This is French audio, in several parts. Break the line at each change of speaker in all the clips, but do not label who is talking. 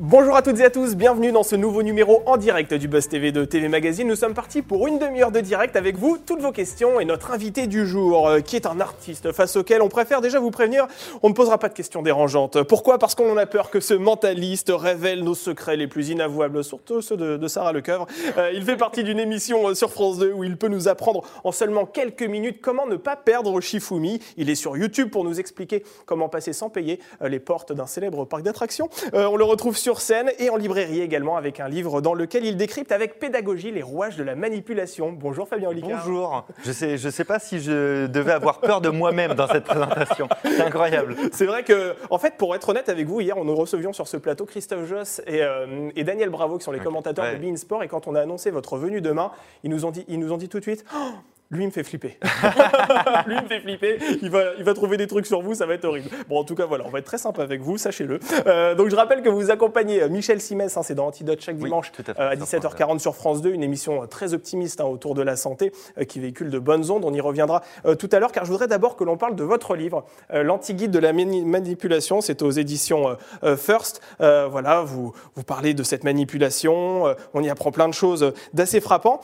Bonjour à toutes et à tous, bienvenue dans ce nouveau numéro en direct du Buzz TV de TV Magazine. Nous sommes partis pour une demi-heure de direct avec vous, toutes vos questions et notre invité du jour, euh, qui est un artiste face auquel on préfère déjà vous prévenir, on ne posera pas de questions dérangeantes. Pourquoi? Parce qu'on a peur que ce mentaliste révèle nos secrets les plus inavouables, surtout ceux de, Sarah Lecoeuvre. Euh, il fait partie d'une émission euh, sur France 2 où il peut nous apprendre en seulement quelques minutes comment ne pas perdre Shifumi. Il est sur YouTube pour nous expliquer comment passer sans payer les portes d'un célèbre parc d'attractions. on le retrouve sur scène et en librairie également avec un livre dans lequel il décrypte avec pédagogie les rouages de la manipulation. Bonjour Fabien Olicard.
Bonjour. Je sais, je sais pas si je devais avoir peur de moi-même dans cette présentation. C'est incroyable.
C'est vrai que, en fait, pour être honnête avec vous, hier, on nous recevions sur ce plateau Christophe Joss et, euh, Daniel Bravo, qui sont les commentateurs de Bein Sport. Et quand on a annoncé votre venue demain, ils nous ont dit, ils nous ont dit tout de suite. Oh, lui, il me fait flipper. lui, il me fait flipper. Il va, il va trouver des trucs sur vous, ça va être horrible. Bon, en tout cas, voilà, on va être très sympa avec vous, sachez-le. Euh, donc, je rappelle que vous accompagnez euh, Michel Simès, hein, c'est dans Antidote chaque dimanche à, 17h40 euh, sur France 2, une émission très optimiste hein, autour de la santé qui véhicule de bonnes ondes. On y reviendra tout à l'heure, car je voudrais d'abord que l'on parle de votre livre, L'anti-guide de la manipulation. C'est aux éditions First. voilà, vous, vous parlez de cette manipulation. on y apprend plein de choses d'assez frappant.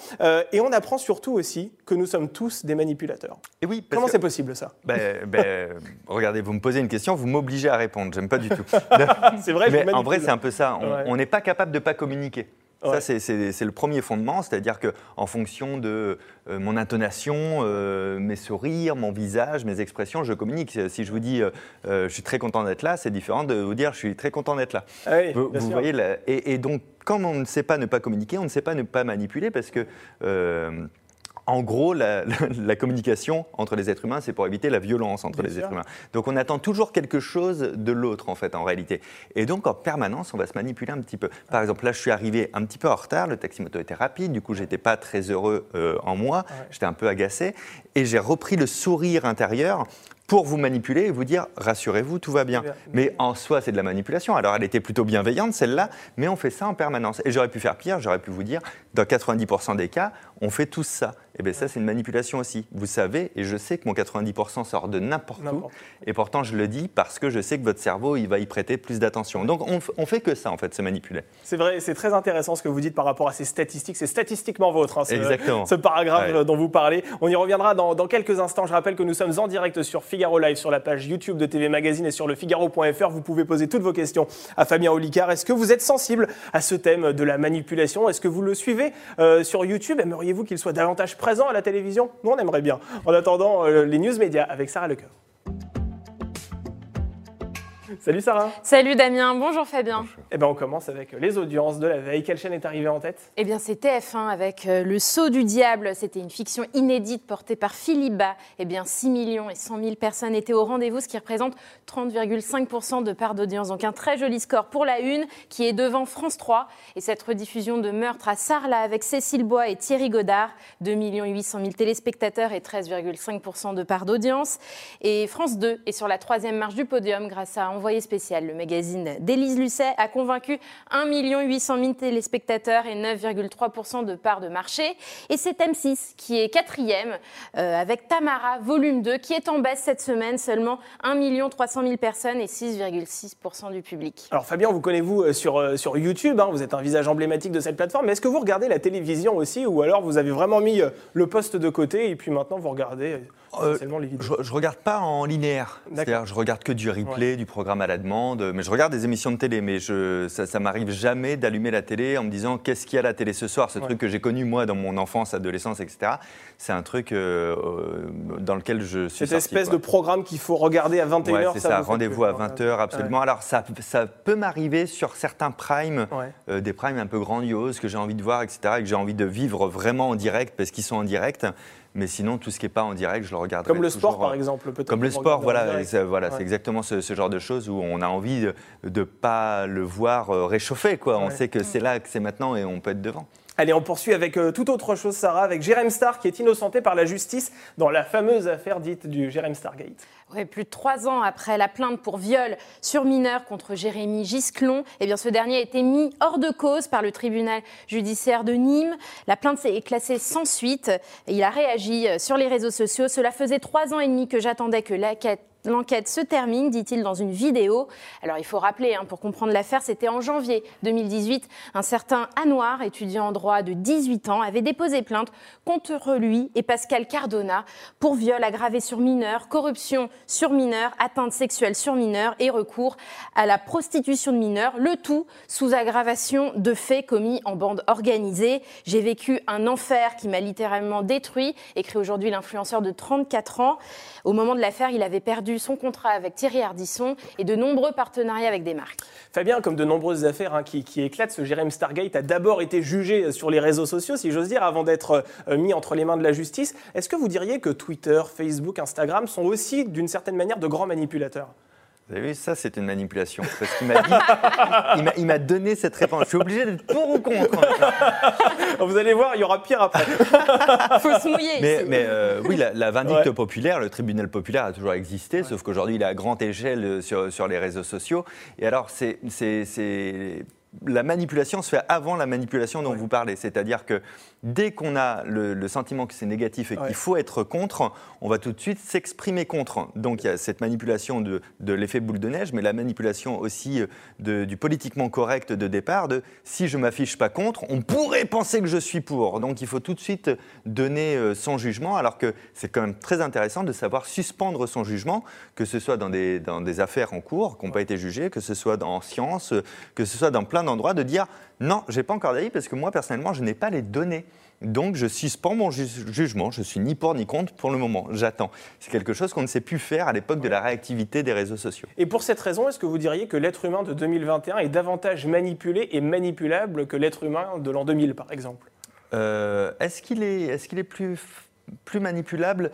et on apprend surtout aussi que nous sommes tous des manipulateurs. Et oui, Comment c'est possible ça?
Ben, ben, Regardez, vous me posez une question, vous m'obligez à répondre. J'aime pas du tout.
c'est vrai.
Mais en vrai, c'est un peu ça. On n'est pas capable de pas communiquer. Ça, c'est le premier fondement, c'est-à-dire qu'en fonction de euh, mon intonation, euh, mes sourires, mon visage, mes expressions, je communique. Si je vous dis euh, je suis très content d'être là, c'est différent de vous dire je suis très content d'être là.
Ah
vous, voyez, et, et, donc, quand on ne sait pas ne pas communiquer, on ne sait pas ne pas manipuler parce que en gros, la, communication entre les êtres humains, c'est pour éviter la violence entre les êtres humains. Donc on attend toujours quelque chose de l'autre, en fait, en réalité. Et donc, en permanence, on va se manipuler un petit peu. Par exemple, là, je suis arrivé un petit peu en retard, le taxi-moto était rapide, du coup, j'étais pas très heureux euh, en moi, j'étais un peu agacé, et j'ai repris le sourire intérieur pour vous manipuler et vous dire rassurez-vous, tout va bien. Mais en soi, c'est de la manipulation. Alors, elle était plutôt bienveillante, celle-là, mais on fait ça en permanence. Et j'aurais pu faire pire, j'aurais pu vous dire dans 90% des cas, on fait tous ça. Et eh bien ça, c'est une manipulation aussi. Vous savez, et je sais que mon 90% sort de n'importe où, et pourtant je le dis parce que je sais que votre cerveau, il va y prêter plus d'attention. Donc on, on, fait que ça, en fait, se manipuler.
C'est vrai, c'est très intéressant ce que vous dites par rapport à ces statistiques. C'est statistiquement vôtre, hein, ce,
Exactement.
ce paragraphe dont vous parlez. On y reviendra dans, dans, quelques instants. Je rappelle que nous sommes en direct sur Figaro Live, sur la page YouTube de TV Magazine et sur le Figaro.fr. Vous pouvez poser toutes vos questions à Fabien Olicard. Est-ce que vous êtes sensible à ce thème de la manipulation? Est-ce que vous le suivez euh, sur YouTube? Aimeriez-vous qu'il soit davantage présent à la télévision? Nous, on aimerait bien. En attendant, euh, les news médias avec Sarah Lecoeur. Salut Sarah.
Salut Damien, bonjour Fabien.
Eh ben on commence avec les audiences de la veille. Quelle chaîne est arrivée en tête?
Eh bien c'est TF1 avec euh, Le Saut du Diable. C'était une fiction inédite portée par Philippe Bas. Eh bien 6 millions et 100 000 personnes étaient au rendez-vous, ce qui représente 30,5% de part d'audience. Donc un très joli score pour la une qui est devant France 3. Et cette rediffusion de meurtre à Sarlat avec Cécile Bois et Thierry Godard, 2 800 000 téléspectateurs et 13,5% de part d'audience. Et France 2 est sur la troisième marche du podium grâce à Envoyé spécial. Le magazine d'Élise Lucet a convaincu 1 800 000 téléspectateurs et 9,3% de part de marché. Et c'est M6 qui est quatrième euh, avec Tamara, volume 2, qui est en baisse cette semaine, seulement 1 300 000 personnes et 6,6% du public.
Alors Fabien, vous connaissez-vous euh, sur, euh, sur YouTube, hein, vous êtes un visage emblématique de cette plateforme, mais est-ce que vous regardez la télévision aussi ou alors vous avez vraiment mis le poste de côté et puis maintenant vous regardez
euh, je, ne regarde pas en linéaire. C'est-à-dire, je regarde que du replay, du programme à la demande. Mais je regarde des émissions de télé. Mais je, ça, ça m'arrive jamais d'allumer la télé en me disant qu'est-ce qu'il y a à la télé ce soir? Ce truc que j'ai connu moi dans mon enfance, adolescence, etc. C'est un truc euh, euh, dans lequel je suis.
Cette espèce de programme qu'il faut regarder à 21h.
c'est ça. Rendez-vous à 20h, absolument. Alors ça, ça peut m'arriver sur certains primes, des primes un peu grandioses que j'ai envie de voir, etc. Et que j'ai envie de vivre vraiment en direct parce qu'ils sont en direct. Mais sinon, tout ce qui n'est pas en direct, je le regarde.
Comme le sport, par exemple,
peut-être. Comme le sport, voilà, c'est voilà, exactement ce, genre de choses où on a envie de ne pas le voir euh, réchauffer. Quoi. On sait que c'est là, que c'est maintenant et on peut être devant.
Allez, on poursuit avec euh, toute autre chose, Sarah, avec Jérém Star qui est innocenté par la justice dans la fameuse affaire dite du Jérém Stargate.
Plus de trois ans après la plainte pour viol sur mineur contre Jérémy Gisclon, eh bien, ce dernier a été mis hors de cause par le tribunal judiciaire de Nîmes. La plainte est classée sans suite. Il a réagi euh, sur les réseaux sociaux. Cela faisait trois ans et demi que j'attendais que L'enquête se termine, dit-il dans une vidéo. Alors il faut rappeler, hein, pour comprendre l'affaire, c'était en janvier 2018. Un certain Anouar, étudiant en droit de 18 ans, avait déposé plainte contre lui et Pascal Cardona pour viol aggravé sur mineur, corruption sur mineur, atteinte sexuelle sur mineur et recours à la prostitution de mineurs, le tout sous aggravation de faits commis en bande organisée. J'ai vécu un enfer qui m'a littéralement détruit, écrit aujourd'hui l'influenceur de 34 ans. Au moment de l'affaire, il avait perdu son contrat avec Thierry Ardisson et de nombreux partenariats avec des marques.
Fabien, comme de nombreuses affaires hein, qui, éclatent, ce Jérém Stargate a d'abord été jugé sur les réseaux sociaux, si j'ose dire, avant d'être euh, mis entre les mains de la justice. Est-ce que vous diriez que Twitter, Facebook, Instagram sont aussi, d'une certaine manière, de grands manipulateurs?
Vous avez vu, ça, c'est une manipulation. Parce qu'il m'a dit, il m'a donné cette réponse. Je suis obligé d'être pour ou contre.
Vous allez voir, il y aura pire après.
faut se mouiller.
Mais, mais euh, oui, la, vindicte populaire, le tribunal populaire a toujours existé, sauf qu'aujourd'hui, il est à grande échelle sur, sur les réseaux sociaux. Et alors, c'est la manipulation se fait avant la manipulation dont vous parlez. C'est-à-dire que dès qu'on a le, sentiment que c'est négatif et qu'il faut être contre, on va tout de suite s'exprimer contre. Donc il y a cette manipulation de, l'effet boule de neige, mais la manipulation aussi euh, du politiquement correct de départ, de si je m'affiche pas contre, on pourrait penser que je suis pour. Donc il faut tout de suite donner euh, son jugement, alors que c'est quand même très intéressant de savoir suspendre son jugement, que ce soit dans des, dans des affaires en cours qui n'ont pas été jugées, que ce soit dans science, que ce soit dans plein d'endroits, de dire non, j'ai pas encore d'avis parce que moi personnellement, je n'ai pas les données. Donc je suspends mon jugement, je suis ni pour ni contre pour le moment, j'attends. C'est quelque chose qu'on ne sait plus faire à l'époque de la réactivité des réseaux sociaux.
Et pour cette raison, est-ce que vous diriez que l'être humain de 2021 est davantage manipulé et manipulable que l'être humain de l'an 2000 par exemple?
Euh, Est-ce qu'il est, est, est plus, plus manipulable?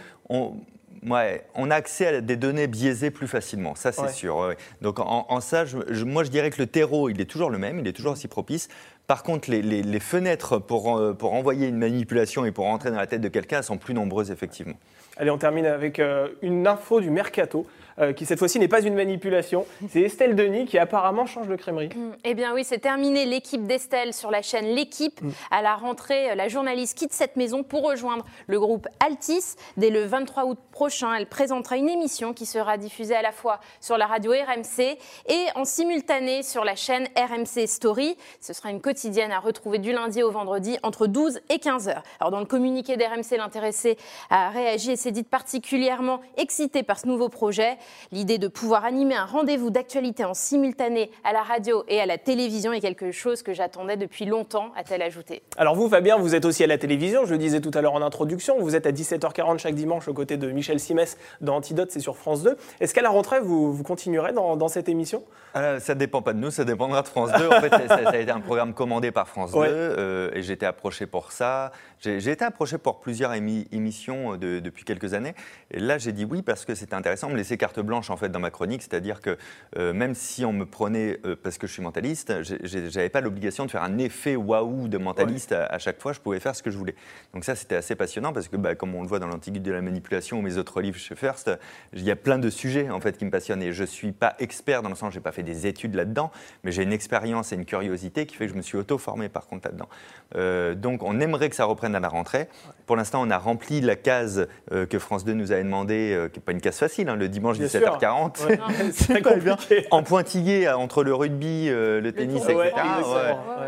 Ouais, on a accès à des données biaisées plus facilement, ça c'est sûr. Donc en, ça, moi je dirais que le terreau, il est toujours le même, il est toujours aussi propice. Par contre, les, fenêtres pour, euh, pour envoyer une manipulation et pour entrer dans la tête de quelqu'un sont plus nombreuses effectivement.
Allez, on termine avec euh, une info du mercato. Euh, qui cette fois-ci n'est pas une manipulation. C'est Estelle Denis qui apparemment change de crèmerie. Mm.
eh bien oui, c'est terminé l'équipe d'Estelle sur la chaîne L'équipe. Mm. À la rentrée, la journaliste quitte cette maison pour rejoindre le groupe Altis. Dès le 23 août prochain, elle présentera une émission qui sera diffusée à la fois sur la radio RMC et en simultané sur la chaîne RMC Story. Ce sera une quotidienne à retrouver du lundi au vendredi entre 12 et 15 heures. Alors dans le communiqué d'RMC, l'intéressé a réagi et s'est dit particulièrement excité par ce nouveau projet. L'idée de pouvoir animer un rendez-vous d'actualité en simultané à la radio et à la télévision est quelque chose que j'attendais depuis longtemps, a-t-elle ajouté.
Alors vous, Fabien, vous êtes aussi à la télévision, je le disais tout à l'heure en introduction, vous êtes à 17h40 chaque dimanche aux côtés de Michel Simès dans Antidote, c'est sur France 2. Est-ce qu'à la rentrée, vous, vous continuerez dans, cette émission?
Euh, Ça ne dépend pas de nous, ça dépendra de France 2. En fait, ça, a été un programme commandé par France 2 euh, et j'ai été approché pour ça. J'ai été approché pour plusieurs émissions euh, depuis quelques années. Et là, j'ai dit oui parce que c'était intéressant de me laisser carte blanche en fait dans ma chronique, c'est-à-dire que euh, même si on me prenait euh, parce que je suis mentaliste, j'avais pas l'obligation de faire un effet waouh de mentaliste à, chaque fois. Je pouvais faire ce que je voulais. Donc ça, c'était assez passionnant parce que, bah, comme on le voit dans l'Antiquité de la manipulation ou mes autres livres chez First, il y a plein de sujets en fait qui me passionnent. Et je suis pas expert dans le sens, j'ai pas fait des études là-dedans, mais j'ai une expérience et une curiosité qui fait que je me suis auto-formé par contre là-dedans. donc on aimerait que ça reprenne à la rentrée. Pour l'instant, on a rempli la case euh, que France 2 nous avait demandé, euh, qui n'est pas une case facile, hein, le dimanche 17h40.
C'est compliqué.
en pointillé entre le rugby, euh, le tennis, etc.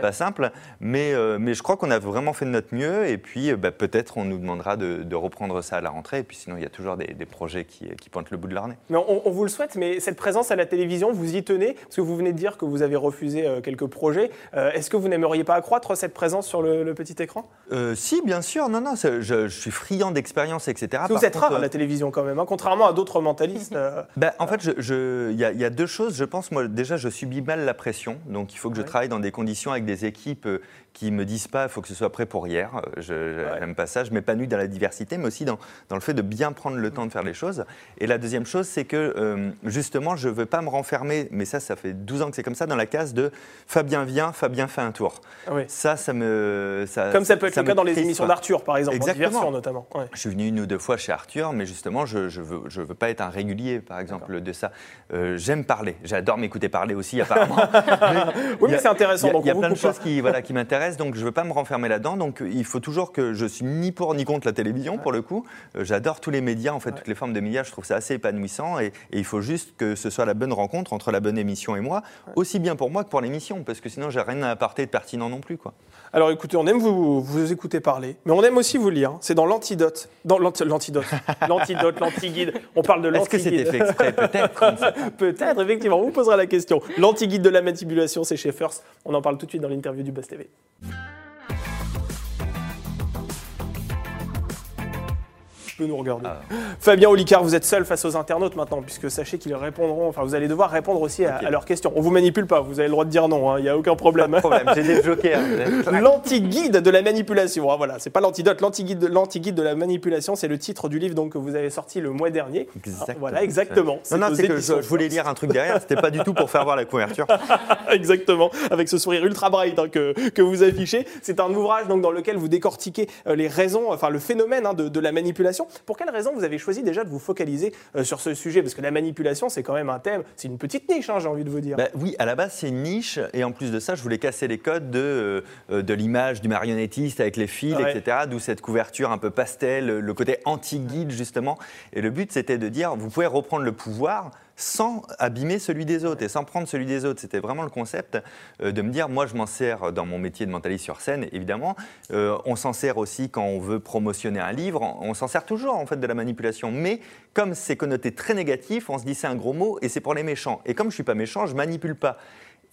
pas simple. Mais, mais je crois qu'on a vraiment fait de notre mieux. Et puis, bah, peut-être, on nous demandera de, reprendre ça à la rentrée. Et puis, sinon, il y a toujours des, projets qui, qui, pointent le bout de leur nez.
Mais on, vous le souhaite. Mais cette présence à la télévision, vous y tenez? Parce que vous venez de dire que vous avez refusé quelques projets. Est-ce que vous n'aimeriez pas accroître cette présence sur le, le petit écran?
Si, bien sûr. Non, non, je, suis friand d'expérience, etc.
vous êtes rare à la télévision quand même, hein, contrairement à d'autres mentalistes. Euh.
Ben, en fait, il y, a deux choses. Je pense, moi, déjà, je subis mal la pression. Donc, il faut que je travaille dans des conditions avec des équipes euh, qui me disent pas, il faut que ce soit prêt pour hier. Euh, je n'aime pas ça. Je m'épanouis dans la diversité, mais aussi dans, dans, le fait de bien prendre le temps de faire les choses. Et la deuxième chose, c'est que, justement, je ne veux pas me renfermer, mais ça, ça fait 12 ans que c'est comme ça, dans la case de Fabien vient, Fabien fait un tour. Ça, ça me.
Ça, Comme ça peut être le cas dans les émissions d'Arthur, par exemple, Exactement. notamment.
Je suis venu une ou deux fois chez Arthur, mais justement, je ne veux, je veux pas être un régulier, par exemple, de ça. Euh, j'aime parler. J'adore m'écouter parler aussi, apparemment.
oui, mais c'est intéressant.
Il y a, plein de choses qui, voilà, qui m'intéressent m'intéresse, donc je ne veux pas me renfermer là-dedans. Donc il faut toujours que je suis ni pour ni contre la télévision, pour le coup. Euh, j'adore tous les médias, en fait, toutes les formes de médias. Je trouve ça assez épanouissant. Et, il faut juste que ce soit la bonne rencontre entre la bonne émission et moi, aussi bien pour moi que pour l'émission, parce que sinon, j'ai rien à apporter de pertinent non plus. Quoi.
Alors écoutez, on aime vous, vous écouter parler, mais on aime aussi vous lire. C'est dans l'antidote. Dans l'antidote. L'antidote, l'antiguide. On parle de l'antiguide.
Est-ce que c'était fait exprès Peut-être.
Peut-être, effectivement. On vous posera la question. L'antiguide de la manipulation, c'est chez First. On en parle tout de suite dans l'interview du Buzz TV. Bye. Nous regarder. Ah. Fabien Olicard, vous êtes seul face aux internautes maintenant, puisque sachez qu'ils répondront, enfin vous allez devoir répondre aussi à, leurs questions. On vous manipule pas, vous avez le droit de dire non, hein, il n'y a aucun problème.
Pas de problème, j'ai des jokers.
L'anti-guide de la manipulation, ah, voilà, c'est pas l'antidote, l'anti-guide de, de la manipulation, c'est le titre du livre donc, que vous avez sorti le mois dernier.
Exactement.
voilà, exactement.
Non, non, c'est que je, voulais lire un truc derrière, c'était pas du tout pour faire voir la couverture.
exactement, avec ce sourire ultra bright hein, que, que vous affichez. C'est un ouvrage donc, dans lequel vous décortiquez euh, les raisons, enfin le phénomène hein, de, de la manipulation. Pour quelle raison vous avez choisi déjà de vous focaliser euh, sur ce sujet? Parce que la manipulation, c'est quand même un thème, c'est une petite niche, hein, j'ai envie de vous dire.
Bah oui, à la base, c'est une niche. Et en plus de ça, je voulais casser les codes de, euh, de l'image du marionnettiste avec les fils, etc. D'où cette couverture un peu pastel, le côté anti-guide, justement. Et le but, c'était de dire, vous pouvez reprendre le pouvoir sans abîmer celui des autres et sans prendre celui des autres. C'était vraiment le concept euh, de me dire, moi je m'en sers dans mon métier de mentaliste sur scène, évidemment. Euh, on s'en sert aussi quand on veut promotionner un livre, on s'en sert toujours en fait de la manipulation. Mais comme c'est connoté très négatif, on se dit c'est un gros mot et c'est pour les méchants. Et comme je ne suis pas méchant, je manipule pas.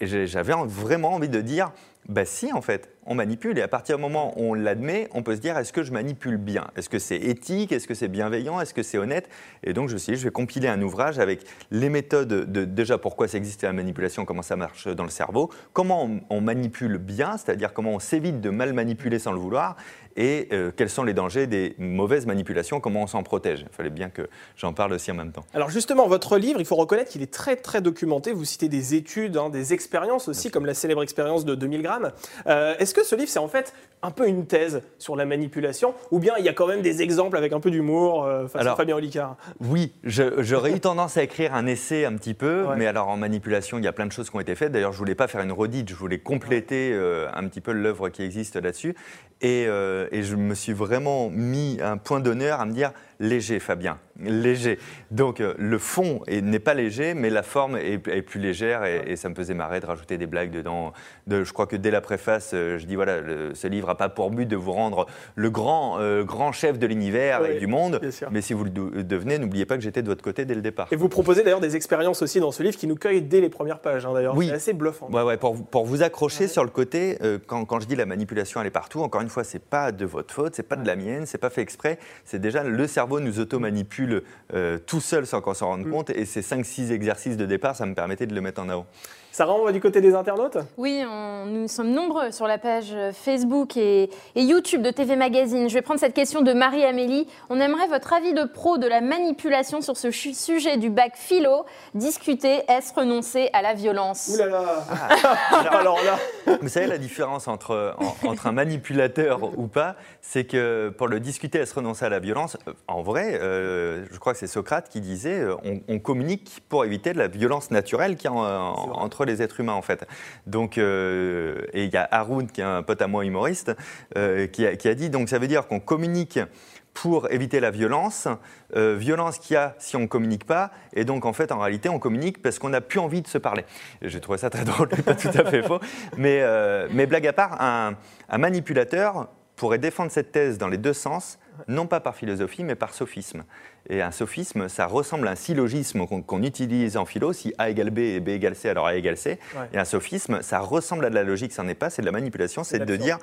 Et j'avais vraiment envie de dire, bah si en fait, on manipule et à partir du moment où on l'admet, on peut se dire est-ce que je manipule bien? Est-ce que c'est éthique? Est-ce que c'est bienveillant? Est-ce que c'est honnête? Et donc je me suis dit je vais compiler un ouvrage avec les méthodes de déjà pourquoi ça existe la manipulation, comment ça marche dans le cerveau, comment on, on manipule bien, c'est-à-dire comment on s'évite de mal manipuler sans le vouloir, et euh, quels sont les dangers des mauvaises manipulations, comment on s'en protège? Il fallait bien que j'en parle aussi en même temps.
Alors justement, votre livre, il faut reconnaître qu'il est très très documenté. Vous citez des études, hein, des expériences aussi, comme la célèbre expérience de 2000 grammes. Euh, est-ce que ce livre, c'est en fait un peu une thèse sur la manipulation, ou bien il y a quand même des exemples avec un peu d'humour euh, face à Fabien Olicard?
Oui, j'aurais eu tendance à écrire un essai un petit peu, mais alors en manipulation, il y a plein de choses qui ont été faites. D'ailleurs, je voulais pas faire une redite, je voulais compléter un petit peu l'œuvre qui existe là-dessus. Et, et je me suis vraiment mis un point d'honneur à me dire léger, Fabien, léger. Donc euh, le fond n'est pas léger, mais la forme est, plus légère et, ça me faisait marrer de rajouter des blagues dedans. De, je crois que dès la préface, euh, je dis voilà, ce livre n'a pas pour but de vous rendre le grand, euh, grand chef de l'univers et du monde, mais si vous le devenez, n'oubliez pas que j'étais de votre côté dès le départ.
Et vous proposez d'ailleurs des expériences aussi dans ce livre qui nous cueillent dès les premières pages, hein, d'ailleurs.
Oui.
C'est assez bluffant.
Ouais, ouais, pour, pour vous accrocher sur le côté, quand, quand, je dis la manipulation, elle est partout, encore une fois, c'est pas de votre faute, c'est pas de la mienne, c'est pas fait exprès, c'est déjà le cerveau nous auto-manipule euh, tout seul sans qu'on s'en rende mm. compte. Et ces 5-6 exercices de départ, ça me permettait de le mettre en avant.
Sarah, on va du côté des internautes
Oui, nous sommes nombreux sur la page Facebook et, YouTube de TV Magazine. Je vais prendre cette question de Marie-Amélie. On aimerait votre avis de pro de la manipulation sur ce sujet du bac philo. Discuter, est-ce renoncer à la violence?
Ouh là là ah,
alors, là Vous savez, la différence entre, entre un manipulateur ou pas, c'est que pour le discuter, est-ce renoncer à la violence? Euh, En vrai, euh, je crois que c'est Socrate qui disait euh, on, communique pour éviter la violence naturelle qui entre les êtres humains en fait. Donc, euh, et il y a Haroun, qui est un pote à moi humoriste, euh, qui, a, dit donc ça veut dire qu'on communique pour éviter la violence, euh, violence qu'il y a si on ne communique pas, et donc en fait en réalité on communique parce qu'on n'a plus envie de se parler. J'ai trouvé ça très drôle, pas tout à fait faux, mais, mais blague à part, un, un manipulateur pourrait défendre cette thèse dans les deux sens, non pas par philosophie, mais par sophisme. Et un sophisme, ça ressemble à un syllogisme qu'on utilise en philo, si A égale B et B égale C, alors A égale C. Et un sophisme, ça ressemble à de la logique, ça n'est pas, c'est de la manipulation, c'est de dire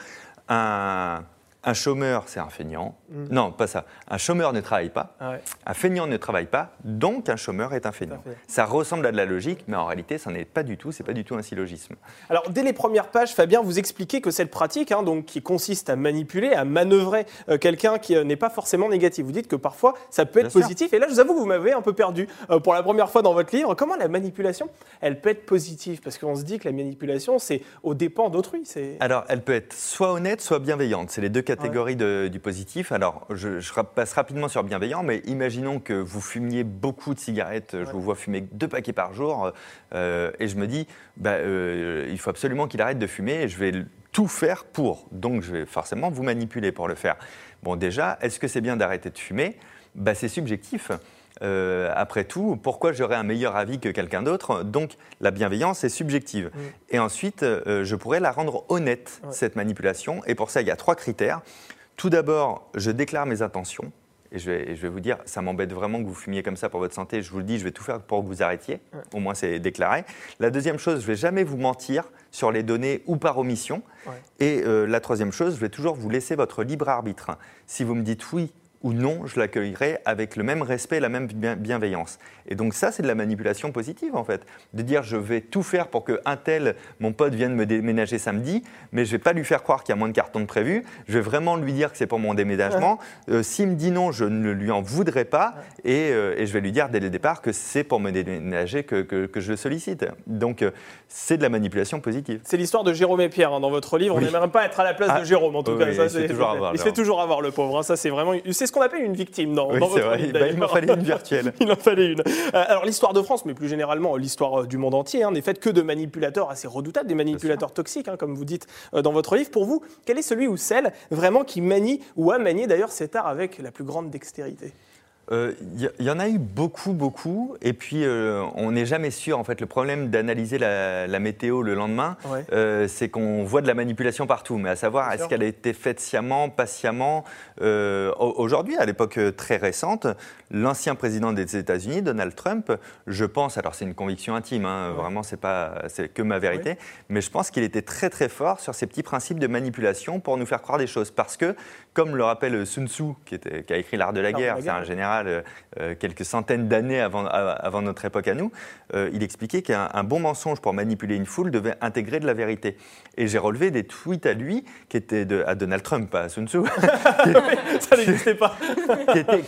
un un chômeur, c'est un feignant. Mm. Non, pas ça. Un chômeur ne travaille pas. Ah un feignant ne travaille pas. Donc, un chômeur est un feignant. Ça ressemble à de la logique, mais en réalité, ça n'est pas du tout. C'est pas du tout un syllogisme.
Alors, dès les premières pages, Fabien, vous expliquez que cette pratique, hein, donc, qui consiste à manipuler, à manœuvrer euh, quelqu'un qui euh, n'est pas forcément négatif. Vous dites que parfois, ça peut être positif. Et là, je vous avoue que vous m'avez un peu perdu euh, pour la première fois dans votre livre. Comment la manipulation, elle peut être positive? Parce qu'on se dit que la manipulation, c'est au dépens d'autrui.
Alors, elle peut être soit honnête, soit bienveillante. C'est les deux catégorie du positif. Alors, je, passe rapidement sur bienveillant, mais imaginons que vous fumiez beaucoup de cigarettes. Je vous vois fumer deux paquets par jour. Euh, et je me dis, bah, euh, il faut absolument qu'il arrête de fumer. Et je vais tout faire pour. Donc je vais forcément vous manipuler pour le faire. Bon, déjà, est-ce que c'est bien d'arrêter de fumer? Bah, C'est subjectif. Euh, après tout, pourquoi j'aurais un meilleur avis que quelqu'un d'autre? Donc la bienveillance est subjective. Mm. Et ensuite, euh, je pourrais la rendre honnête, cette manipulation. Et pour ça, il y a trois critères. Tout d'abord, je déclare mes intentions. Et je, vais, vous dire, ça m'embête vraiment que vous fumiez comme ça pour votre santé. Je vous le dis, je vais tout faire pour que vous arrêtiez. Au moins, c'est déclaré. La deuxième chose, je ne vais jamais vous mentir sur les données ou par omission. Et euh, la troisième chose, je vais toujours vous laisser votre libre arbitre. Si vous me dites oui, ou non, je l'accueillerai avec le même respect, la même bienveillance. Et donc ça, c'est de la manipulation positive en fait, de dire je vais tout faire pour que un tel, mon pote, vienne me déménager samedi, mais je vais pas lui faire croire qu'il y a moins de cartons de prévu. Je vais vraiment lui dire que c'est pour mon déménagement. Euh, s'il me dit non, je ne lui en voudrais pas, euh, et, je vais lui dire dès le départ que c'est pour me déménager que, que, je le sollicite. Donc euh, c'est de la manipulation positive.
C'est l'histoire de Jérôme et Pierre hein, dans votre livre. On n'aimerait pas être à la place de ah, Jérôme en tout cas.
il, se fait toujours avoir,
il se fait toujours avoir le pauvre. Hein. Ça c'est vraiment, c'est ce qu'on appelle une victime dans,
votre livre. Bah, il m'en fallait une virtuelle.
il en fallait une. Euh, alors l'histoire de France, mais plus généralement l'histoire euh, du monde entier, hein, n'est faite que de manipulateurs assez redoutables, des manipulateurs toxiques, hein, comme vous dites euh, dans votre livre. Pour vous, quel est celui ou celle vraiment qui manie ou a manié d'ailleurs cet art avec la plus grande dextérité?
Il euh, y, en a eu beaucoup, beaucoup. Et puis, euh, on n'est jamais sûr. En fait, le problème d'analyser la, météo le lendemain, euh, c'est qu'on voit de la manipulation partout. Mais à savoir, est-ce qu'elle a été faite sciemment, pas sciemment Aujourd'hui, à l'époque très récente, l'ancien président des États-Unis, Donald Trump, je pense, alors c'est une conviction intime, hein, vraiment, c'est pas, c'est que ma vérité, mais je pense qu'il était très, très fort sur ces petits principes de manipulation pour nous faire croire des choses. Parce que, comme le rappelle Sun Tzu, qui, était, qui a écrit L'art de la guerre, c'est un général euh, euh, quelques centaines d'années avant, avant, notre époque à nous, euh, il expliquait qu'un bon mensonge pour manipuler une foule devait intégrer de la vérité. Et j'ai relevé des tweets à lui, qui étaient de, à Donald Trump, pas à Sun Tzu.
Ça n'existait pas.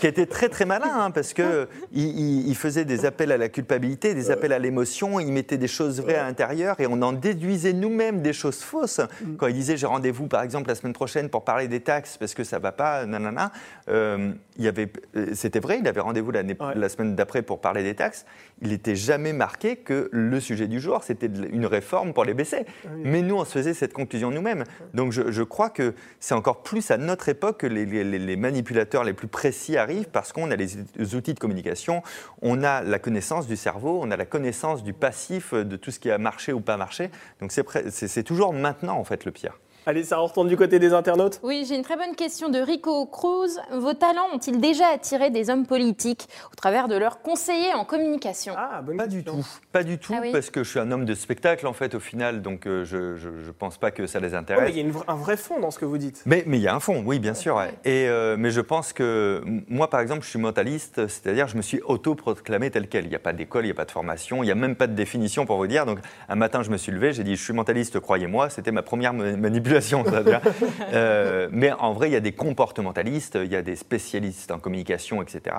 qui, était, très très malin, hein, parce qu'il il, faisait des appels à la culpabilité, des appels à l'émotion, il mettait des choses vraies à l'intérieur, et on en déduisait nous-mêmes des choses fausses. Mm. Quand il disait j'ai rendez-vous par exemple la semaine prochaine pour parler des taxes parce que ça va pas, nanana, euh, il y avait, c'était vrai, il avait rendez-vous la semaine d'après pour parler des taxes. Il n'était jamais marqué que le sujet du jour, c'était une réforme pour les baisser. Mais nous, on se faisait cette conclusion nous-mêmes. Donc je, crois que c'est encore plus à notre époque que les, manipulateurs les plus précis arrivent parce qu'on a les outils de communication, on a la connaissance du cerveau, on a la connaissance du passif, de tout ce qui a marché ou pas marché. Donc c'est toujours maintenant, en fait, le pire.
Allez, ça retourne du côté des internautes
Oui, j'ai une très bonne question de Rico Cruz. Vos talents ont-ils déjà attiré des hommes politiques au travers de leurs conseillers en communication?
Ah, bonne Pas du tout. Pas du tout, ah parce que je suis un homme de spectacle, en fait, au final, donc euh, je ne pense pas que ça les intéresse.
mais il y a un vrai fond dans ce que vous dites.
Mais, mais il y a un fond, oui, bien sûr. Et, euh, mais je pense que moi, par exemple, je suis mentaliste, c'est-à-dire je me suis auto-proclamé tel quel. Il n'y a pas d'école, il n'y a pas de formation, il n'y a même pas de définition pour vous dire. Donc un matin, je me suis levé, j'ai dit, je suis mentaliste, croyez-moi. C'était ma première manipulation euh, mais en vrai, il y a des comportementalistes, il y a des spécialistes en communication, etc.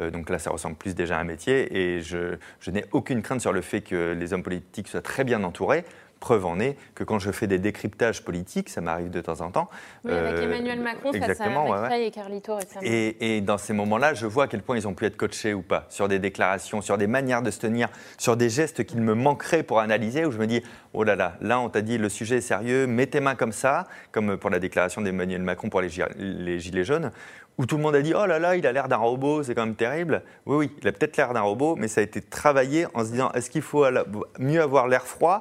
Euh, donc là, ça ressemble plus déjà à un métier. Et je, je n'ai aucune crainte sur le fait que les hommes politiques soient très bien entourés. Preuve en est que quand je fais des décryptages politiques, ça m'arrive de temps en temps.
Oui, avec euh, Emmanuel Macron, exactement, face à et Carlito récemment.
Et, et, dans ces moments-là, je vois à quel point ils ont pu être coachés ou pas, sur des déclarations, sur des manières de se tenir, sur des gestes qu'il me manquerait pour analyser, où je me dis, oh là là, là on t'a dit le sujet est sérieux, mets tes mains comme ça, comme pour la déclaration d'Emmanuel Macron pour les, les Gilets jaunes, où tout le monde a dit Oh là là, il a l'air d'un robot, c'est quand même terrible. Oui, oui, il a peut-être l'air d'un robot, mais ça a été travaillé en se disant Est-ce qu'il faut mieux avoir l'air froid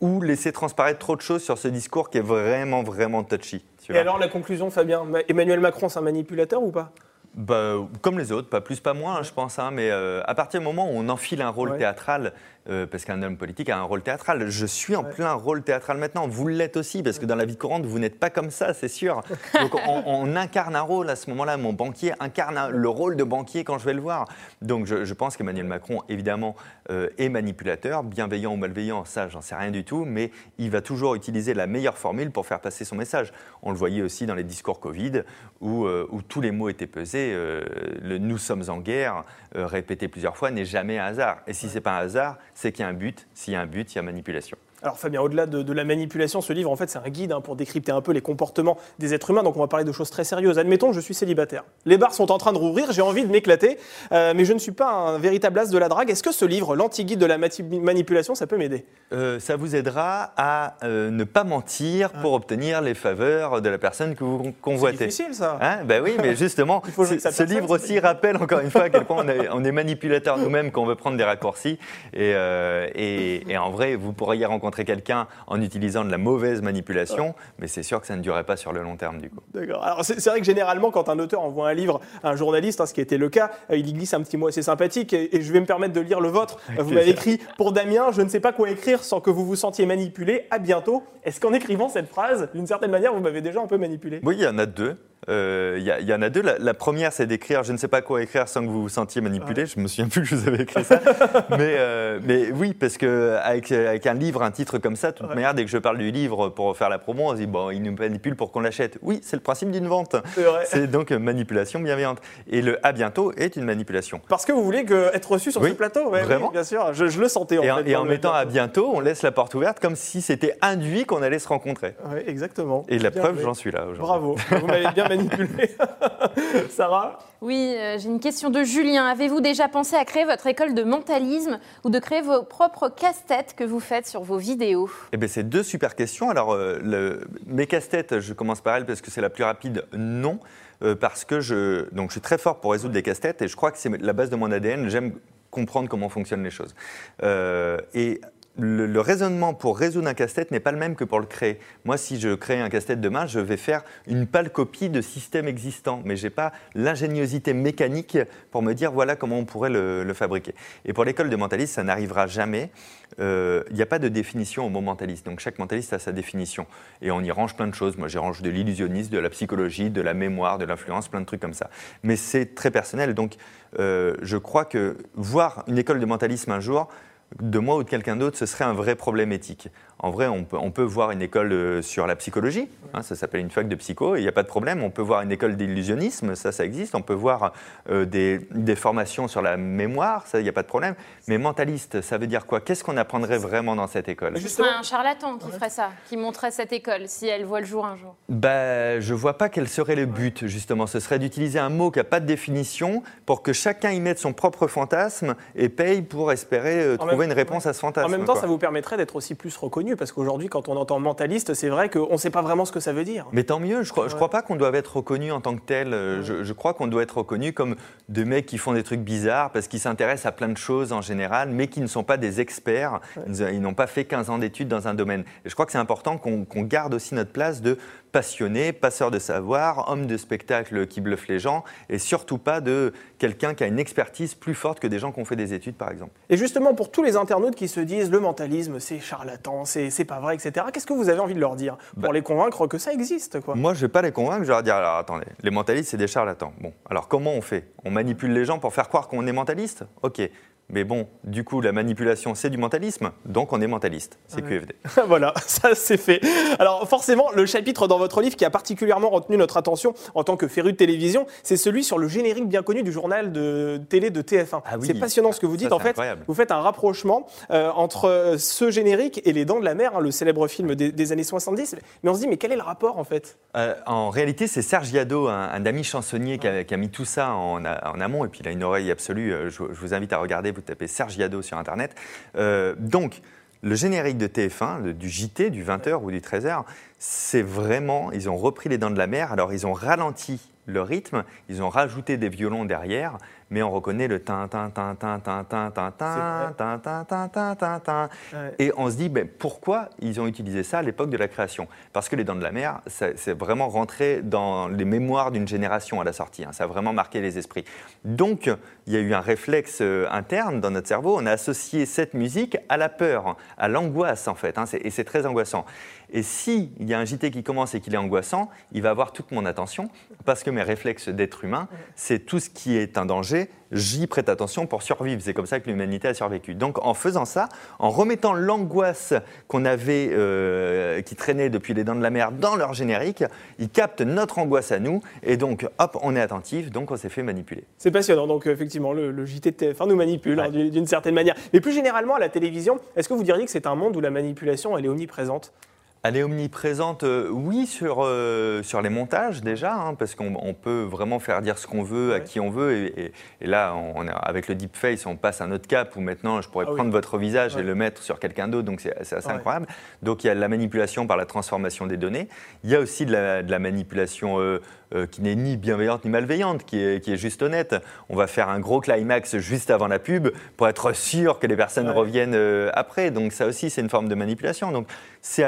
ou laisser transparaître trop de choses sur ce discours qui est vraiment, vraiment touchy.
Et alors la conclusion, Fabien Emmanuel Macron, c'est un manipulateur ou pas?
Bah, comme les autres, pas plus, pas moins, hein, je pense. Hein, mais euh, à partir du moment où on enfile un rôle théâtral, euh, parce qu'un homme politique a un rôle théâtral. Je suis en plein rôle théâtral maintenant. Vous l'êtes aussi, parce que dans la vie courante, vous n'êtes pas comme ça, c'est sûr. Donc on, incarne un rôle à ce moment-là. Mon banquier incarne le rôle de banquier quand je vais le voir. Donc je, pense qu'Emmanuel Macron, évidemment, euh, est manipulateur, bienveillant ou malveillant, ça, j'en sais rien du tout, mais il va toujours utiliser la meilleure formule pour faire passer son message. On le voyait aussi dans les discours Covid, où, euh, où tous les mots étaient pesés. le nous sommes en guerre, répété plusieurs fois, n'est jamais un hasard. Et si c'est pas un hasard, c'est qu'il y a un but. S'il y a un but, il y a manipulation.
Alors Fabien, au-delà de, la manipulation, ce livre, en fait, c'est un guide hein, pour décrypter un peu les comportements des êtres humains. Donc on va parler de choses très sérieuses. Admettons, je suis célibataire. Les bars sont en train de rouvrir, j'ai envie de m'éclater, euh, mais je ne suis pas un véritable as de la drague. Est-ce que ce livre, l'anti-guide de la manipulation, ça peut m'aider?
Euh, Ça vous aidera à euh, ne pas mentir pour obtenir les faveurs de la personne que vous convoitez.
C'est difficile ça.
Hein? Ben oui, mais justement, ce livre aussi rappelle encore une fois à quel point on est, manipulateur nous-mêmes quand on veut prendre des raccourcis. Et, et, et en vrai, vous pourriez rencontrer quelqu'un en utilisant de la mauvaise manipulation, mais c'est sûr que ça ne durerait pas sur le long terme du coup.
D'accord. Alors c'est vrai que généralement, quand un auteur envoie un livre à un journaliste, hein, ce qui était le cas, euh, il y glisse un petit mot assez sympathique et, je vais me permettre de lire le vôtre. Vous m'avez écrit pour Damien, je ne sais pas quoi écrire sans que vous vous sentiez manipulé. À bientôt. Est-ce qu'en écrivant cette phrase, d'une certaine manière, vous m'avez déjà un peu manipulé?
Oui, il y en a deux. Euh, il y, en a deux. La, première, c'est d'écrire je ne sais pas quoi écrire sans que vous vous sentiez manipulé. Je me souviens plus que je vous avais écrit ça. mais, euh, mais, oui, parce qu'avec avec un livre, un titre comme ça, de toute manière, dès que je parle du livre pour faire la promo, on se dit bon, il nous manipule pour qu'on l'achète. Oui, c'est le principe d'une vente. C'est donc manipulation bienveillante. Et le à bientôt est une manipulation.
Parce que vous voulez que, être reçu sur ce plateau
Vraiment
Bien sûr, je, le sentais.
En
et,
en, et en mettant à bientôt, on laisse la porte ouverte comme si c'était induit qu'on allait se rencontrer.
Oui, exactement.
Et la preuve, j'en suis là aujourd'hui.
Bravo, vous m'avez bien manipulé. Sarah
Oui, euh, j'ai une question de Julien. Avez-vous déjà pensé à créer votre école de mentalisme ou de créer vos propres casse-têtes que vous faites sur vos vidéos?
Eh bien, c'est deux super questions. Alors, euh, mes casse-têtes, je commence par elles parce que c'est la plus rapide. Non. Euh, parce que je, donc, je suis très fort pour résoudre des casse-têtes et je crois que c'est la base de mon ADN. J'aime comprendre comment fonctionnent les choses. et le, raisonnement pour résoudre un casse-tête n'est pas le même que pour le créer. Moi, si je crée un casse-tête demain, je vais faire une pâle copie de système existant, mais je n'ai pas l'ingéniosité mécanique pour me dire voilà comment on pourrait le, fabriquer. Et pour l'école de mentaliste, ça n'arrivera jamais. Euh, il n'y a pas de définition au mot mentaliste. Donc chaque mentaliste a sa définition. Et on y range plein de choses. Moi, j'y range de l'illusionnisme, de la psychologie, de la mémoire, de l'influence, plein de trucs comme ça. Mais c'est très personnel. Donc euh, je crois que voir une école de mentalisme un jour, de moi ou de quelqu'un d'autre, ce serait un vrai problème éthique. En vrai, on peut, voir une école euh, sur la psychologie, hein, ça s'appelle une fac de psycho, il n'y a pas de problème. On peut voir une école d'illusionnisme, ça, ça existe. On peut voir euh, des, formations sur la mémoire, ça, il n'y a pas de problème. Mais mentaliste, ça veut dire quoi? Qu'est-ce qu'on apprendrait vraiment dans cette école?
Ce serait un charlatan qui ferait ça, qui montrait cette école, si elle voit le jour un jour.
Ben, je ne vois pas quel serait le but, justement. Ce serait d'utiliser un mot qui n'a pas de définition pour que chacun y mette son propre fantasme et paye pour espérer euh, trouver une réponse à ce fantasme.
En même temps, ça vous permettrait d'être aussi plus reconnu parce qu'aujourd'hui, quand on entend mentaliste, c'est vrai qu'on ne sait pas vraiment ce que ça veut dire.
Mais tant mieux, je ne crois, pas qu'on doit être reconnu en tant que tel. Euh, je, crois qu'on doit être reconnu comme des mecs qui font des trucs bizarres parce qu'ils s'intéressent à plein de choses en général, mais qui ne sont pas des experts. Ils, n'ont pas fait 15 ans d'études dans un domaine. Et je crois que c'est important qu'on garde aussi notre place de passionné, passeur de savoir, homme de spectacle qui bluffe les gens, et surtout pas de quelqu'un qui a une expertise plus forte que des gens qui ont fait des études, par exemple.
Et justement, pour tous les internautes qui se disent le mentalisme, c'est charlatan, c'est pas vrai, etc., qu'est-ce que vous avez envie de leur dire pour bah les convaincre que ça existe quoi?
Moi, je vais pas les convaincre, je vais leur dire alors attendez, les mentalistes, c'est des charlatans. Bon, alors comment on fait? On manipule les gens pour faire croire qu'on est mentaliste? Ok. Mais bon, du coup, la manipulation, c'est du mentalisme, donc on est mentaliste. C'est QFD.
voilà, ça c'est fait. Alors forcément, le chapitre dans votre livre qui a particulièrement retenu notre attention en tant que féru de télévision, c'est celui sur le générique bien connu du journal de télé de TF1. Ah c'est passionnant ce que vous dites. en fait, vous faites un rapprochement euh, entre ce générique et Les Dents de la Mer, hein, le célèbre film des, années 70. Mais on se dit, mais quel est le rapport en fait?
Euh, En réalité, c'est Serge Yado, un, ami chansonnier, qui a, mis tout ça en, amont, et puis il a une oreille absolue. Euh, je, je vous invite à regarder vous tapez Serge Yado sur Internet. Euh, donc, le générique de TF1, du JT, du 20h ou du 13h, c'est vraiment, ils ont repris les dents de la mer, alors ils ont ralenti le rythme, ils ont rajouté des violons derrière, mais on reconnaît le tin tin tin tin tin tin tin tin tin tin tin tin tin et on se dit ben, pourquoi ils ont utilisé ça à l'époque de la création Parce que les Dents de la Mer, c'est vraiment rentré dans les mémoires d'une génération à la sortie, ça a vraiment marqué les esprits. Donc il y a eu un réflexe interne dans notre cerveau, on a associé cette musique à la peur, à l'angoisse en fait, et c'est très angoissant. Et s'il y a un JT qui commence et qu'il est angoissant, il va avoir toute mon attention parce que mes réflexes d'être humain, c'est tout ce qui est un danger j'y prête attention pour survivre. C'est comme ça que l'humanité a survécu. Donc en faisant ça, en remettant l'angoisse qu'on avait, euh, qui traînait depuis les dents de la mer dans leur générique, ils captent notre angoisse à nous et donc hop, on est attentif, donc on s'est fait manipuler.
C'est passionnant. Donc effectivement, le, JT de TF1 nous manipule hein, d'une certaine manière. Mais plus généralement à la télévision, est-ce que vous diriez que c'est un monde où la manipulation elle est omniprésente?
Elle est omniprésente, euh, oui, sur, euh, sur les montages déjà, hein, parce qu'on peut vraiment faire dire ce qu'on veut à qui on veut. Et, là, on, avec le deepface, on passe à un autre cap où maintenant je pourrais ah prendre votre visage et le mettre sur quelqu'un d'autre, donc c'est assez incroyable. Donc il y a la manipulation par la transformation des données. Il y a aussi de la, manipulation euh, qui n'est ni bienveillante ni malveillante, qui est, qui est, juste honnête. On va faire un gros climax juste avant la pub pour être sûr que les personnes reviennent après. Donc ça aussi, c'est une forme de manipulation. Donc c'est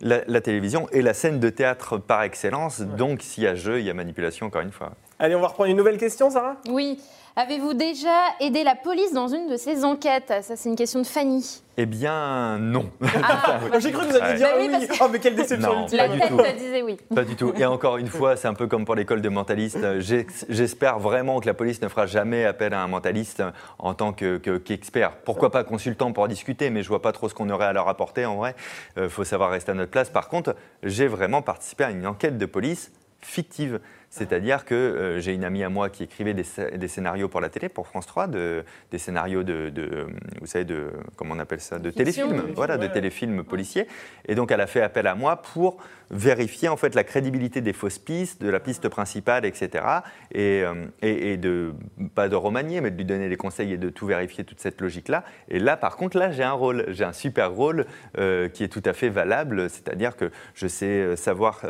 la, télévision et la scène de théâtre par excellence. Donc, s'il y a jeu, il y a manipulation, encore une fois.
Allez, on va reprendre une nouvelle question, Sarah?
Oui. Avez-vous déjà aidé la police dans une de ces enquêtes? Ça, c'est une question de Fanny.
Eh bien, non.
Ah. J'ai cru que vous alliez dire oui. Oh, mais quelle déception
non,
La tête disait oui.
Pas du tout. Et encore une fois, c'est un peu comme pour l'école de mentaliste. J'espère vraiment que la police ne fera jamais appel à un mentaliste en tant qu'expert. Pourquoi pas consultant pour discuter, mais je vois pas trop ce qu'on aurait à leur apporter en vrai. Il euh, faut savoir rester à notre place. Par contre, j'ai vraiment participé à une enquête de police fictive. C'est-à-dire que euh, j'ai une amie à moi qui écrivait des, scénarios pour la télé, pour France 3, des scénarios de, vous savez, de, comment on appelle ça, de téléfilms, voilà, de téléfilms policiers. Et donc elle a fait appel à moi pour vérifier en fait la crédibilité des fausses pistes, de la piste principale, etc. Euh, et, de pas de remanier, mais de lui donner des conseils et de tout vérifier toute cette logique-là. Et là, par contre, là, j'ai un rôle, j'ai un super rôle euh, qui est tout à fait valable, c'est-à-dire que je sais savoir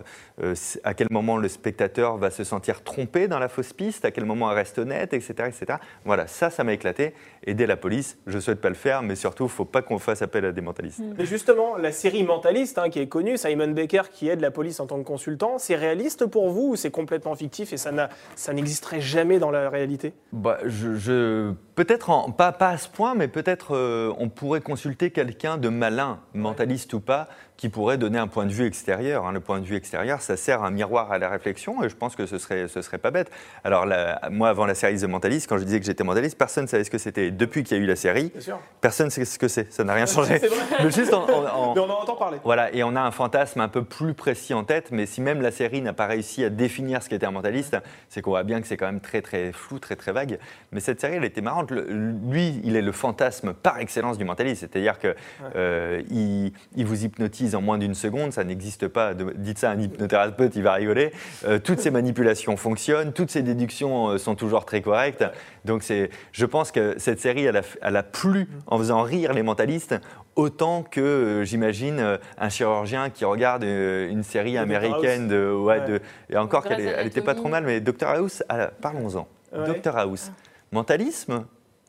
à quel moment le spectateur va se sentir trompé dans la fausse piste, à quel moment elle reste honnête, etc. etc. Voilà, ça, ça m'a éclaté. Aider la police, je ne souhaite pas le faire, mais surtout, il ne faut pas qu'on fasse appel à des mentalistes.
Et justement, la série Mentaliste, hein, qui est connue, Simon Baker qui aide la police en tant que consultant, c'est réaliste pour vous ou c'est complètement fictif et ça n'existerait jamais dans la réalité?
Bah, je, Peut-être, pas, pas à ce point, mais peut-être euh, on pourrait consulter quelqu'un de malin, mentaliste ou pas, qui pourrait donner un point de vue extérieur. Hein. Le point de vue extérieur, ça sert un miroir à la réflexion et je pense que ce serait, ce serait pas bête. Alors, moi, avant la série The Mentalist, quand je disais que j'étais mentaliste, personne ne savait ce que c'était. Depuis qu'il y a eu la série, personne ne sait ce que c'est. Ça n'a rien changé.
mais, juste en, mais on en entend parler.
Voilà, et on a un fantasme un peu plus précis en tête, mais si même la série n'a pas réussi à définir ce qu'était un mentaliste, c'est qu'on voit bien que c'est quand même très, très flou, très, très vague. Mais cette série, elle était marrante. lui, il est le fantasme par excellence du mentaliste. C'est-à-dire qu'il euh, il vous hypnotise en moins d'une seconde, ça n'existe pas. Dites ça à un hypnothérapeute, il va rigoler. Euh, toutes ces manipulations fonctionnent, toutes ces déductions euh, sont toujours très correctes. Donc je pense que cette série, elle a, plu en faisant rire les mentalistes autant que euh, j'imagine un chirurgien qui regarde une série américaine de, ouais, de, et encore qu'elle n'était pas trop mal, mais Dr House, ah, parlons-en. Dr House, mentalisme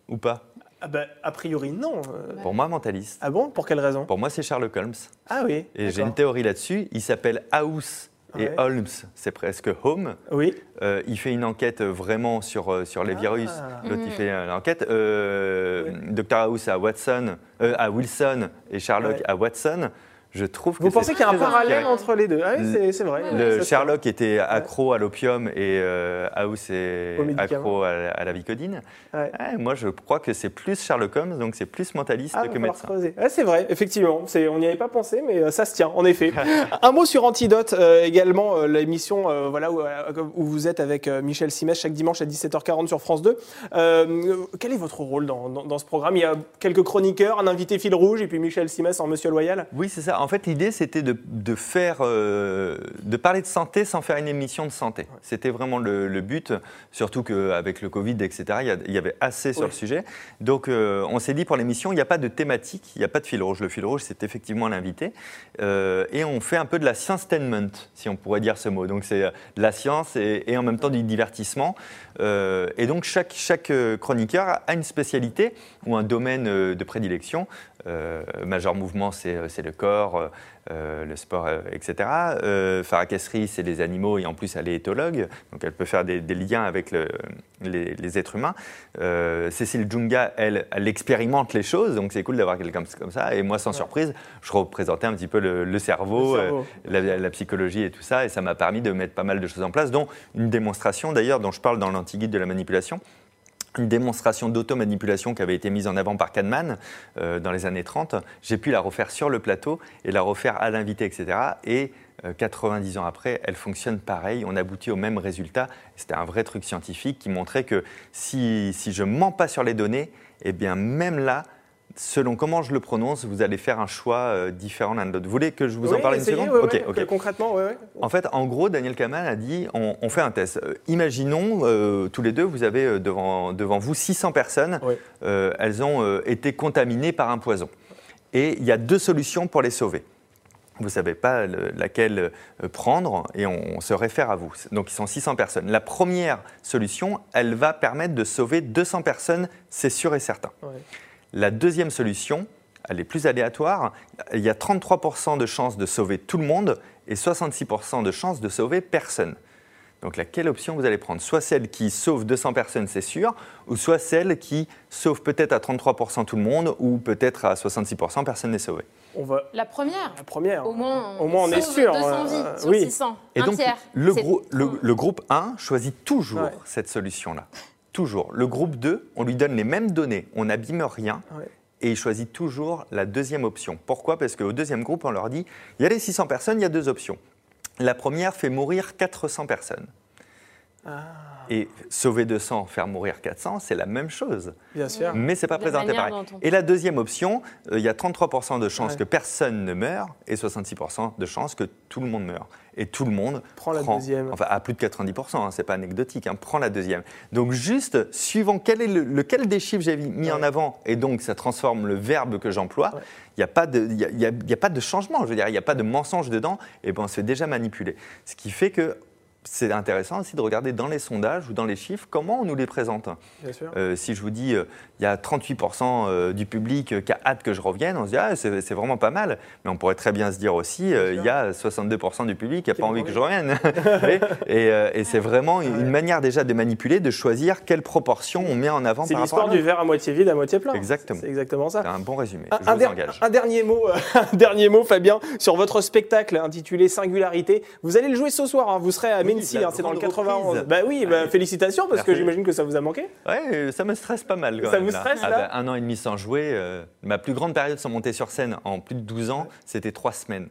ou pas?
Ah bah, a priori, non.
Pour moi, mentaliste.
Ah bon? Pour quelle raison?
Pour moi, c'est Sherlock Holmes.
Ah oui.
Et j'ai une théorie là-dessus. Il s'appelle House et Holmes, c'est presque Home.
Oui.
Euh, il fait une enquête vraiment sur, euh, sur les virus. Ah. L'autre, il fait l'enquête. Euh, Dr House à Watson, à Wilson et Sherlock à Watson. Je trouve
Vous pensez qu'il y a un parallèle entre les deux ah oui, c'est vrai.
Le Sherlock était accro à l'opium et euh, House est accro à, la vicodine. moi, je crois que c'est plus Sherlock Holmes, donc c'est plus mentaliste ah, que médecin.
c'est vrai, effectivement. On n'y avait pas pensé, mais euh, ça se tient, en effet. un mot sur Antidote euh, également, l'émission voilà, où, vous êtes avec Michel Simès chaque dimanche à 17h40 sur France 2. quel est votre rôle dans, dans, ce programme? Il y a quelques chroniqueurs, un invité fil rouge et puis Michel Simès en Monsieur Loyal
Oui, c'est ça en fait, l'idée, c'était de, faire, euh, de parler de santé sans faire une émission de santé. C'était vraiment le, but, surtout qu'avec le Covid, etc., il y, avait assez sur le sujet. Donc, euh, on s'est dit, pour l'émission, il n'y a pas de thématique, il n'y a pas de fil rouge. Le fil rouge, c'est effectivement l'invité. Euh, et on fait un peu de la science-tainment, si on pourrait dire ce mot. Donc, c'est de la science et, et, en même temps du divertissement. et donc, chaque, chaque chroniqueur a une spécialité ou un domaine de prédilection. Major Mouvement, c'est le corps, euh, le sport, etc. Farah c'est les animaux et en plus, elle est éthologue, donc elle peut faire des, liens avec les, êtres humains. Cécile Djunga, elle, elle expérimente les choses, donc c'est cool d'avoir quelqu'un comme ça. Et moi, sans surprise, je représentais un petit peu le, cerveau, la, psychologie et tout ça, et ça m'a permis de mettre pas mal de choses en place, dont une démonstration d'ailleurs dont je parle dans l'anti-guide de la manipulation une démonstration d'automanipulation qui avait été mise en avant par Kahneman euh, dans les années 30. J'ai pu la refaire sur le plateau et la refaire à l'invité, etc. Et 90 ans après, elle fonctionne pareil. On aboutit au même résultat. C'était un vrai truc scientifique qui montrait que si, si je mens pas sur les données, eh bien même là, selon comment je le prononce, vous allez faire un choix euh, différent l'un de l'autre. Vous voulez que je vous en parle une seconde
Ok. Concrètement, oui.
En fait, en gros, Daniel Kamal a dit on, fait un test. Euh, imaginons, euh, tous les deux, vous avez devant, devant vous 600 personnes. elles ont été contaminées par un poison. Et il y a deux solutions pour les sauver. Vous ne savez pas laquelle prendre et on, se réfère à vous. Donc, ils sont 600 personnes. La première solution, elle va permettre de sauver 200 personnes, c'est sûr et certain. La deuxième solution, elle est plus aléatoire. Il y a 33% de chances de sauver tout le monde et 66% de chances de sauver personne. Donc laquelle option vous allez prendre? Soit celle qui sauve 200 personnes, c'est sûr, ou soit celle qui sauve peut-être à 33% tout le monde, ou peut-être à 66% personne n'est sauvé.
On va... La première
La première.
Au moins,
Au moins on est sûr.
200 hein. vies sur 600.
Et donc, Le, le, groupe 1 choisit toujours cette solution-là. Toujours. Le groupe 2, on lui donne les mêmes données, on n'abîme rien. Et il choisit toujours la deuxième option. Pourquoi? Parce qu'au deuxième groupe, on leur dit il y a les 600 personnes, il y a deux options. La première fait mourir 400 personnes. Ah. Et sauver 200, faire mourir 400, c'est la même chose.
Bien sûr.
Mais c'est pas présenté pareil. Et la deuxième option, euh, il y a 33% de chances que personne ne meure et 66% de chances que tout le monde meure. Et tout le monde
prend la deuxième.
Enfin, à plus de 90%, hein, c'est pas anecdotique, hein, prend la deuxième. Donc juste, suivant quel est le, lequel des chiffres j'ai mis en avant, et donc ça transforme le verbe que j'emploie, il n'y a, pas de, y a, pas de changement, je veux dire, il n'y a pas de mensonge dedans, et ben on se fait déjà manipuler. Ce qui fait que c'est intéressant aussi de regarder dans les sondages ou dans les chiffres comment on nous les présente. Euh, si je vous dis euh, il y a 38% euh, du public qui a hâte que je revienne, on se dit ah, c'est vraiment pas mal. Mais on pourrait très bien se dire aussi il y a 62% du public qui n'a pas envie que je revienne. et, c'est vraiment une manière déjà de manipuler, de choisir quelle proportion on met en avant.
C'est l'histoire du verre à moitié vide, à moitié plein.
Exactement.
C'est exactement ça.
Un bon résumé.
Un,
je
vous engage. un dernier mot, un dernier mot, Fabien, sur votre spectacle intitulé Singularité. Vous allez le jouer ce soir. Hein. Vous serez à Hein, c'est dans le 91. Bah oui, bah, félicitations parce que j'imagine que ça vous a manqué.
Ouais, ça me stresse pas mal.
ça vous stresse
ah,
là
bah, Un an et demi sans jouer. Euh, ma plus grande période sans monter sur scène en plus de 12 ans, c'était trois semaines.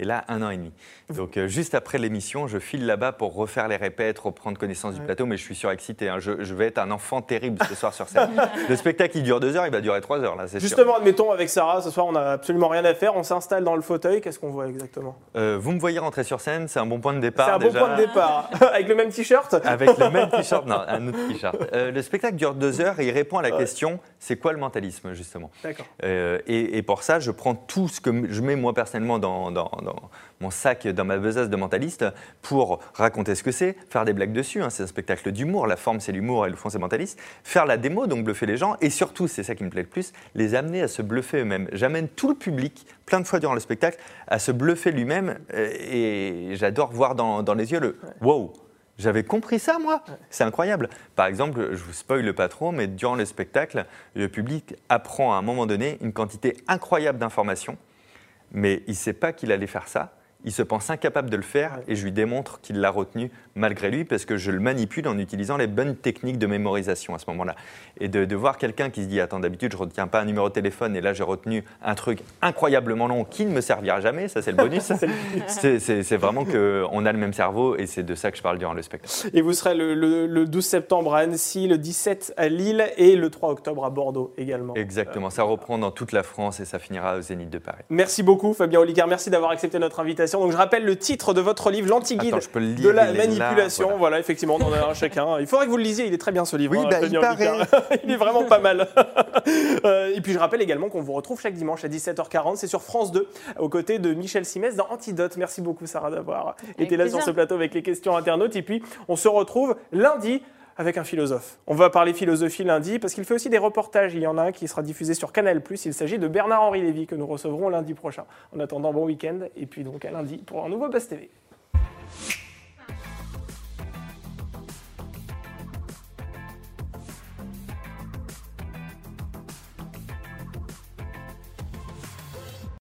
Et là, un an et demi. Donc, euh, juste après l'émission, je file là-bas pour refaire les répètes, reprendre connaissance du plateau, mais je suis surexcité. Hein. Je, vais être un enfant terrible ce soir sur scène. le spectacle, il dure deux heures, il va durer trois heures. Là,
Justement, admettons, avec Sarah, ce soir, on n'a absolument rien à faire. On s'installe dans le fauteuil. Qu'est-ce qu'on voit exactement?
Euh, Vous me voyez rentrer sur scène, c'est un bon point de départ.
C'est un bon point de départ. avec le même t-shirt?
Avec le même t-shirt, non, un autre t-shirt. Euh, le spectacle dure deux heures et il répond à la question c'est quoi le mentalisme, justement?
D'accord.
Et, pour ça, je prends tout ce que je mets moi personnellement dans, dans mon sac dans ma besace de mentaliste pour raconter ce que c'est, faire des blagues dessus. Hein, c'est un spectacle d'humour. La forme, c'est l'humour et le fond, c'est mentaliste. Faire la démo, donc bluffer les gens. Et surtout, c'est ça qui me plaît le plus, les amener à se bluffer eux-mêmes. J'amène tout le public, plein de fois durant le spectacle, à se bluffer lui-même. Euh, et j'adore voir dans, les yeux le wow. J'avais compris ça, moi. C'est incroyable. Par exemple, je vous spoil pas trop, mais durant le spectacle, le public apprend à un moment donné une quantité incroyable d'informations, mais il ne sait pas qu'il allait faire ça il se pense incapable de le faire et je lui démontre qu'il l'a retenu malgré lui parce que je le manipule en utilisant les bonnes techniques de mémorisation à ce moment-là. Et de, voir quelqu'un qui se dit Attends, d'habitude, je ne retiens pas un numéro de téléphone et là, j'ai retenu un truc incroyablement long qui ne me servira jamais, ça, c'est le bonus. c'est vraiment qu'on a le même cerveau et c'est de ça que je parle durant le spectacle.
Et vous serez le, 12 septembre à Annecy, le 17 à Lille et le 3 octobre à Bordeaux également.
Exactement, ça reprend dans toute la France et ça finira au Zénith de Paris.
Merci beaucoup, Fabien Oligard. Merci d'avoir accepté notre invitation. Donc je rappelle le titre de votre livre, l'anti-guide de la manipulation. voilà. effectivement, on en a un chacun. Il faudrait que vous le lisiez, il est très bien ce livre.
Oui, hein, bah, il paraît.
il est vraiment pas mal. Euh, et puis je rappelle également qu'on vous retrouve chaque dimanche à 17h40, c'est sur France 2, aux côtés de Michel Simès dans Antidote. Merci beaucoup Sarah d'avoir été là sur ce plateau avec les questions internautes. Et puis on se retrouve lundi avec un philosophe. On va parler philosophie lundi parce qu'il fait aussi des reportages. Il y en a un qui sera diffusé sur Canal+. Il s'agit de Bernard-Henri Lévy que nous recevrons lundi prochain. En attendant, bon week-end et puis donc à lundi pour un nouveau Buzz TV.